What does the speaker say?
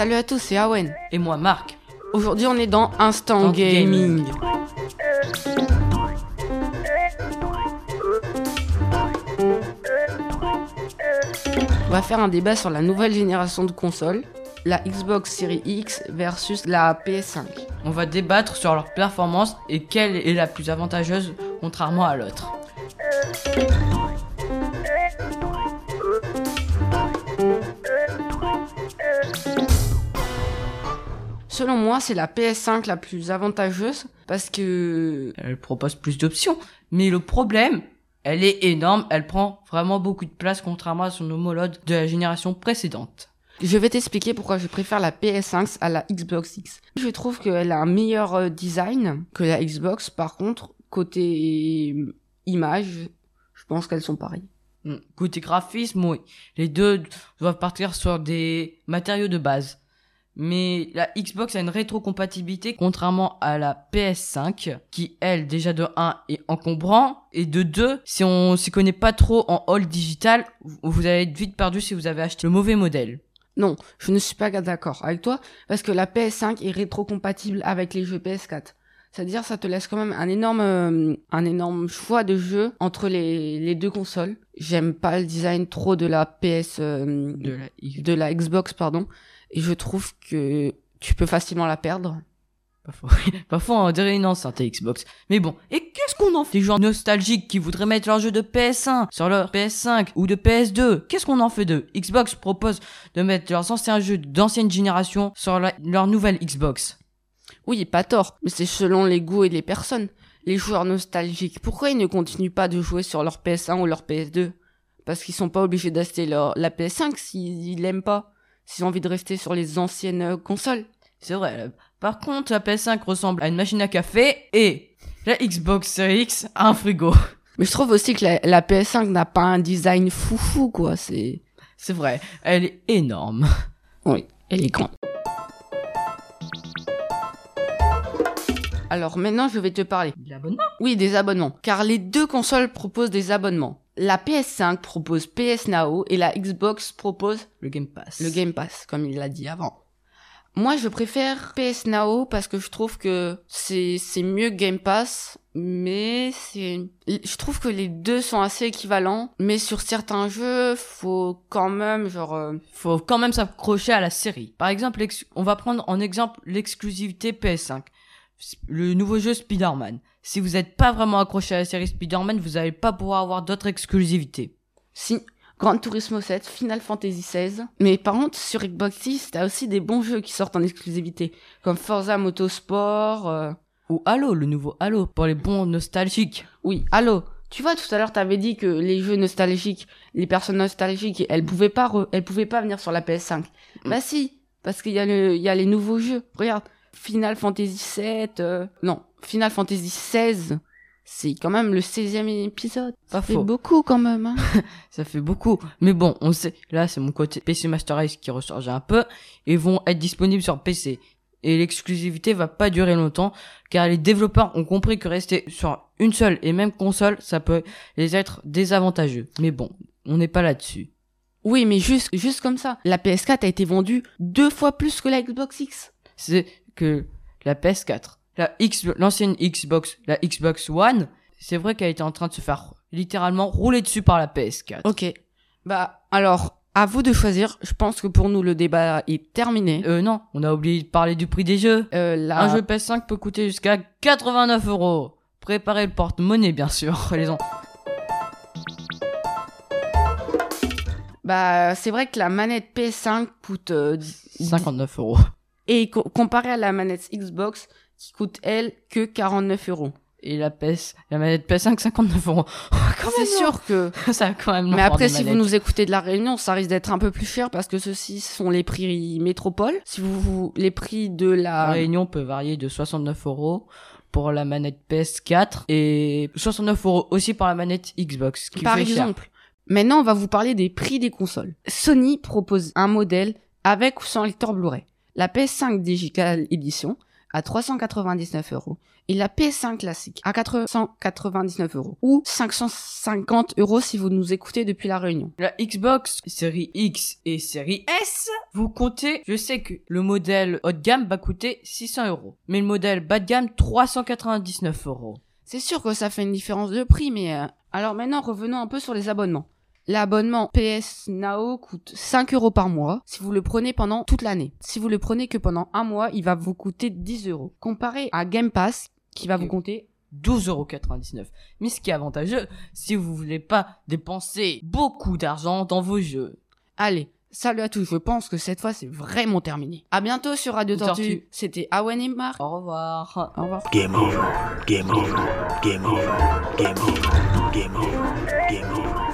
Salut à tous, c'est Awen. Et moi, Marc. Aujourd'hui, on est dans Instant Dans Gaming. On va faire un débat sur la nouvelle génération de consoles, la Xbox Series X versus la PS5. On va débattre sur leur performance et quelle est la plus avantageuse contrairement à l'autre. Selon moi, c'est la PS5 la plus avantageuse parce que Elle propose plus d'options. Mais le problème, elle est énorme, elle prend vraiment beaucoup de place contrairement à son homologue de la génération précédente. Je vais t'expliquer pourquoi je préfère la PS5 à la Xbox X. Je trouve qu'elle a un meilleur euh, design que la Xbox. Par contre, côté euh, image, je pense qu'elles sont pareilles. Hmm. Côté graphisme, oui. Les deux doivent partir sur des matériaux de base. Mais la Xbox a une rétrocompatibilité contrairement à la PS5 qui elle déjà de 1 est encombrant et de 2 si on s'y connaît pas trop en all digital vous allez être vite perdu si vous avez acheté le mauvais modèle. Non, je ne suis pas d'accord avec toi parce que la PS5 est rétrocompatible avec les jeux PS4. C'est-à-dire ça te laisse quand même un énorme euh, un énorme choix de jeux entre les, les deux consoles. J'aime pas le design trop de la PS euh, De la Xbox. de la Xbox pardon et je trouve que tu peux facilement la perdre. Parfois, on dirait une enceinte Xbox. Mais bon, et qu'est-ce qu'on en fait Des joueurs nostalgiques qui voudraient mettre leur jeu de PS1 sur leur PS5 ou de PS2, qu'est-ce qu'on en fait d'eux? Xbox propose de mettre leurs anciens jeux d'ancienne génération sur la- leur nouvelle Xbox. Oui, pas tort, mais c'est selon les goûts et les personnes. Les joueurs nostalgiques, pourquoi ils ne continuent pas de jouer sur leur PS1 ou leur PS2 Parce qu'ils sont pas obligés d'acheter leur la PS5 s'ils l'aiment pas, s'ils ont envie de rester sur les anciennes euh, consoles. C'est vrai. Par contre, la PS5 ressemble à une machine à café et la Xbox Series X à un frigo. Mais je trouve aussi que la, la PS5 n'a pas un design foufou quoi, c'est C'est vrai, elle est énorme. oui, elle est grande. Alors maintenant, je vais te parler L'abonnement Oui, des abonnements. Car les deux consoles proposent des abonnements. La PS5 propose PS Now et la Xbox propose Le Game Pass. le Game Pass, comme il l'a dit avant. Moi, je préfère PS Now parce que je trouve que c'est mieux que Game Pass, mais c'est je trouve que les deux sont assez équivalents, mais sur certains jeux, faut quand même genre euh, faut quand même s'accrocher à la série. Par exemple, on va prendre en exemple l'exclusivité PS5. Le nouveau jeu Spider-Man. Si vous n'êtes pas vraiment accroché à la série Spider-Man, vous n'allez pas pouvoir avoir d'autres exclusivités. si Gran Turismo 7, Final Fantasy 16. Mais par contre, sur Xbox 6, t'as aussi des bons jeux qui sortent en exclusivité, comme Forza Motorsport. euh, Ou Halo, le nouveau Halo, pour les bons nostalgiques. Oui, allô. Tu vois, tout à l'heure, t'avais dit que les jeux nostalgiques, les personnes nostalgiques, elles pouvaient pas, elles pouvaient pas venir sur la PS5. Bah si, parce qu'il y a le, il y a les nouveaux jeux. Regarde, Final Fantasy 7, non, Final Fantasy 16, c'est quand même le 16e épisode. Pas C'est faux. beaucoup quand même. Hein. Ça fait beaucoup. Mais bon, on sait, là, c'est mon côté PC Master Race qui ressurgit un peu et vont être disponibles sur PC. Et l'exclusivité va pas durer longtemps car les développeurs ont compris que rester sur une seule et même console, ça peut les être désavantageux. Mais bon, on n'est pas là-dessus. oui, mais juste, juste comme ça. La PS4 a été vendue deux fois plus que la Xbox X. C'est que la PS4, la X, l'ancienne Xbox, la Xbox One, c'est vrai qu'elle était en train de se faire littéralement rouler dessus par la PS4. Ok. Bah, alors, à vous de choisir. Je pense que pour nous, le débat est terminé. Euh, non, on a oublié de parler du prix des jeux. Euh, la... Un jeu PS5 peut coûter jusqu'à 89 euros. Préparez le porte-monnaie, bien sûr, les gens. Bah, c'est vrai que la manette PS5 coûte euh, 59 euros. Et co- comparé à la manette Xbox qui coûte elle que 49 euros. Et la PS, la manette PS5, 59 euros. Quand C'est sûr que. non. Ça a quand même. Mais après, si vous nous écoutez de la Réunion, ça risque d'être un peu plus cher parce que ceux-ci sont les prix métropole. Si vous, vous- les prix de La la Réunion peut varier de 69 euros pour la manette PS4 et 69 euros aussi pour la manette Xbox. Qui par fait cher. exemple. Maintenant, on va vous parler des prix des consoles. Sony propose un modèle avec ou sans lecteur Blu-ray. La PS5 Digital Edition à 399 euros et la PS5 classique à 499 euros ou 550 euros si vous nous écoutez depuis la Réunion. La Xbox série X et série S, vous comptez, je sais que le modèle haut de gamme va coûter 600 euros, mais le modèle bas de gamme 399 euros. C'est sûr que ça fait une différence de prix, mais euh, alors maintenant revenons un peu sur les abonnements. L'abonnement PS Now coûte 5 euros par mois si vous le prenez pendant toute l'année. Si vous le prenez que pendant un mois, il va vous coûter 10 euros. Comparé à Game Pass, qui va vous compter 12,99€. Mais ce qui est avantageux, si vous voulez pas dépenser beaucoup d'argent dans vos jeux. Allez, salut à tous, je pense que cette fois c'est vraiment terminé. À bientôt sur Radio Tortue. Tortue. C'était Awen et Marc. Au revoir. Au revoir. Game over. Game over. Game over. Game over. Game over. Game over.